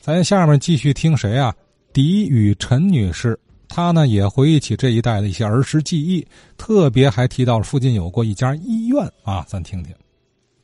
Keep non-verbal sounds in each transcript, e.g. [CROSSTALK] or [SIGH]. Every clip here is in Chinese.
咱下面继续听谁啊？狄雨辰女士，她呢也回忆起这一代的一些儿时记忆，特别还提到了附近有过一家医院啊，咱听听。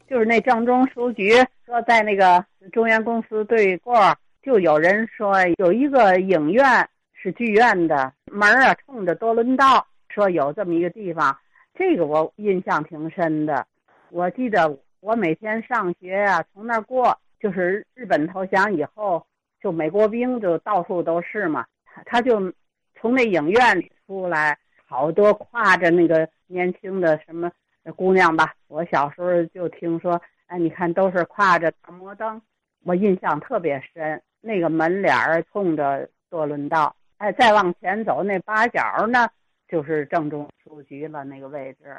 就是那郑中书局说，在那个中原公司对过，就有人说有一个影院是剧院的门啊，冲着多伦道，说有这么一个地方，这个我印象挺深的。我记得我每天上学啊，从那儿过，就是日本投降以后，就美国兵就到处都是嘛，他他就从那影院里出来，好多挎着那个年轻的什么。姑娘吧，我小时候就听说，哎，你看都是挎着大摩灯，我印象特别深。那个门脸儿冲着多伦道，哎，再往前走那八角呢，就是正中书局了那个位置。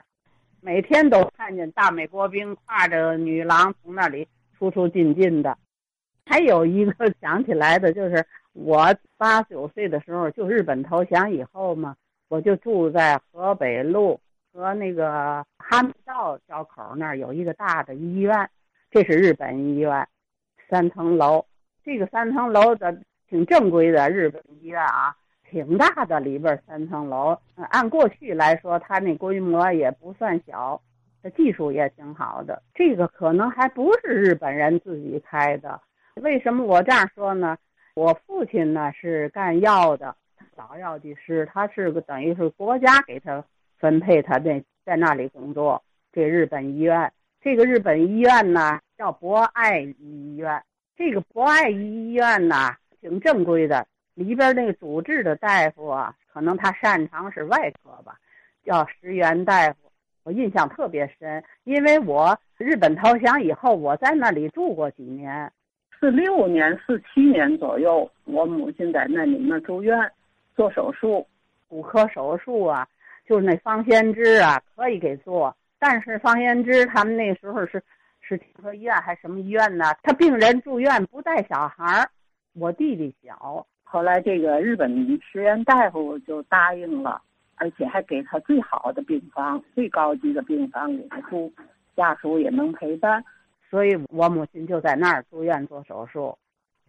每天都看见大美国兵挎着女郎从那里出出进进的。还有一个 [LAUGHS] 想起来的，就是我八九岁的时候，就日本投降以后嘛，我就住在河北路。和那个哈密道交口那儿有一个大的医院，这是日本医院，三层楼。这个三层楼的挺正规的日本医院啊，挺大的里边三层楼。按过去来说，它那规模也不算小，技术也挺好的。这个可能还不是日本人自己开的。为什么我这样说呢？我父亲呢是干药的，老药剂师，他是个等于是国家给他。分配他在在那里工作，这日本医院，这个日本医院呢叫博爱医院。这个博爱医院呢挺正规的，里边那个主治的大夫啊，可能他擅长是外科吧，叫石原大夫。我印象特别深，因为我日本投降以后，我在那里住过几年，四六年、四七年左右，我母亲在那里面住院做手术，骨科手术啊。就是那方先知啊，可以给做，但是方先知他们那时候是是天河医院还是什么医院呢？他病人住院不带小孩儿，我弟弟小，后来这个日本石原大夫就答应了，而且还给他最好的病房、最高级的病房给他住，家属也能陪伴，所以我母亲就在那儿住院做手术。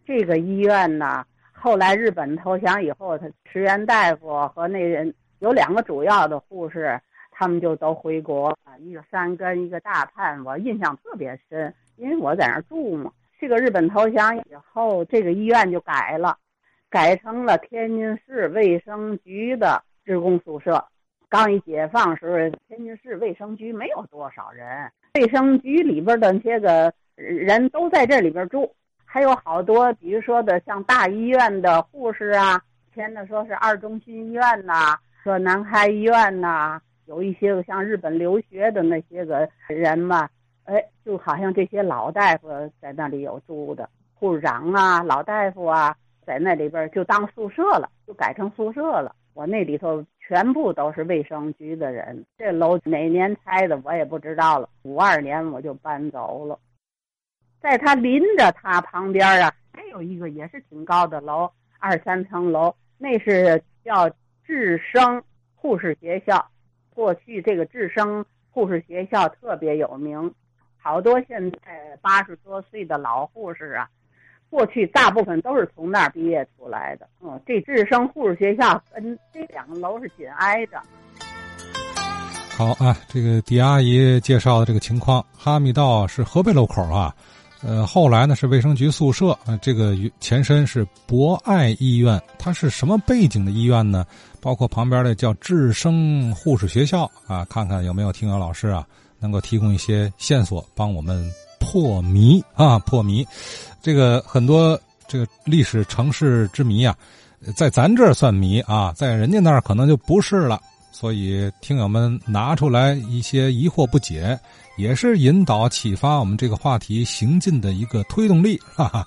这个医院呢，后来日本投降以后，他石原大夫和那人。有两个主要的护士，他们就都回国了，一个三根，一个大判，我印象特别深，因为我在那儿住嘛。这个日本投降以后，这个医院就改了，改成了天津市卫生局的职工宿舍。刚一解放时候，天津市卫生局没有多少人，卫生局里边的那些个人都在这里边住，还有好多，比如说的像大医院的护士啊，签的说是二中心医院呐。说南开医院呐，有一些个像日本留学的那些个人嘛，哎，就好像这些老大夫在那里有住的，护士长啊、老大夫啊，在那里边就当宿舍了，就改成宿舍了。我那里头全部都是卫生局的人。这楼哪年拆的我也不知道了。五二年我就搬走了，在他临着他旁边啊，还有一个也是挺高的楼，二三层楼，那是叫。智生护士学校，过去这个智生护士学校特别有名，好多现在八十多岁的老护士啊，过去大部分都是从那儿毕业出来的。嗯，这智生护士学校跟这两个楼是紧挨着。好啊，这个狄阿姨介绍的这个情况，哈密道是河北路口啊。呃，后来呢是卫生局宿舍啊，这个前身是博爱医院，它是什么背景的医院呢？包括旁边的叫智生护士学校啊，看看有没有听友老师啊能够提供一些线索，帮我们破谜啊破谜。这个很多这个历史城市之谜啊，在咱这儿算谜啊，在人家那儿可能就不是了。所以听友们拿出来一些疑惑不解。也是引导启发我们这个话题行进的一个推动力，哈哈。